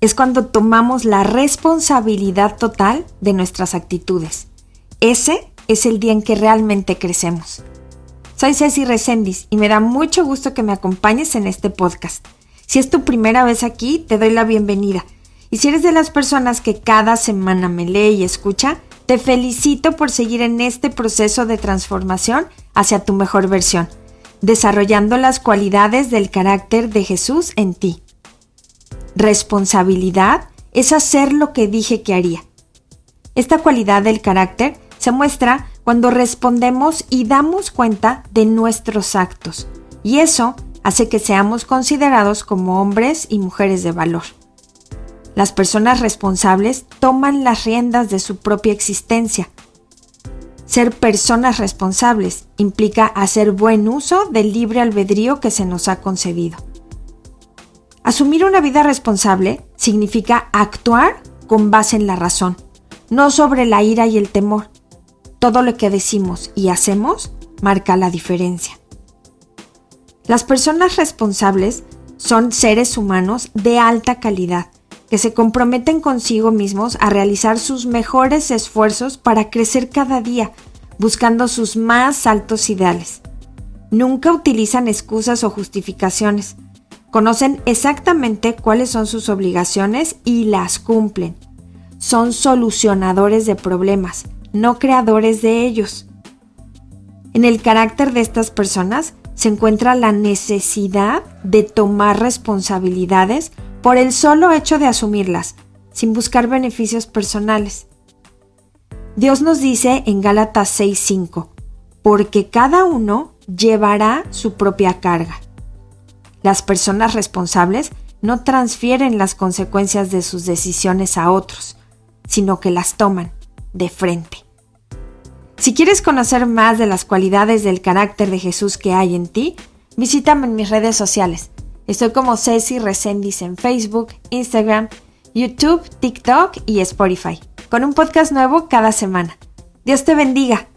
es cuando tomamos la responsabilidad total de nuestras actitudes. Ese es el día en que realmente crecemos. Soy Ceci Resendiz y me da mucho gusto que me acompañes en este podcast. Si es tu primera vez aquí, te doy la bienvenida. Y si eres de las personas que cada semana me lee y escucha, te felicito por seguir en este proceso de transformación hacia tu mejor versión, desarrollando las cualidades del carácter de Jesús en ti. Responsabilidad es hacer lo que dije que haría. Esta cualidad del carácter se muestra cuando respondemos y damos cuenta de nuestros actos, y eso hace que seamos considerados como hombres y mujeres de valor. Las personas responsables toman las riendas de su propia existencia. Ser personas responsables implica hacer buen uso del libre albedrío que se nos ha concedido. Asumir una vida responsable significa actuar con base en la razón, no sobre la ira y el temor. Todo lo que decimos y hacemos marca la diferencia. Las personas responsables son seres humanos de alta calidad, que se comprometen consigo mismos a realizar sus mejores esfuerzos para crecer cada día, buscando sus más altos ideales. Nunca utilizan excusas o justificaciones, Conocen exactamente cuáles son sus obligaciones y las cumplen. Son solucionadores de problemas, no creadores de ellos. En el carácter de estas personas se encuentra la necesidad de tomar responsabilidades por el solo hecho de asumirlas, sin buscar beneficios personales. Dios nos dice en Gálatas 6:5, porque cada uno llevará su propia carga. Las personas responsables no transfieren las consecuencias de sus decisiones a otros, sino que las toman de frente. Si quieres conocer más de las cualidades del carácter de Jesús que hay en ti, visítame en mis redes sociales. Estoy como Ceci Resendiz en Facebook, Instagram, YouTube, TikTok y Spotify, con un podcast nuevo cada semana. Dios te bendiga.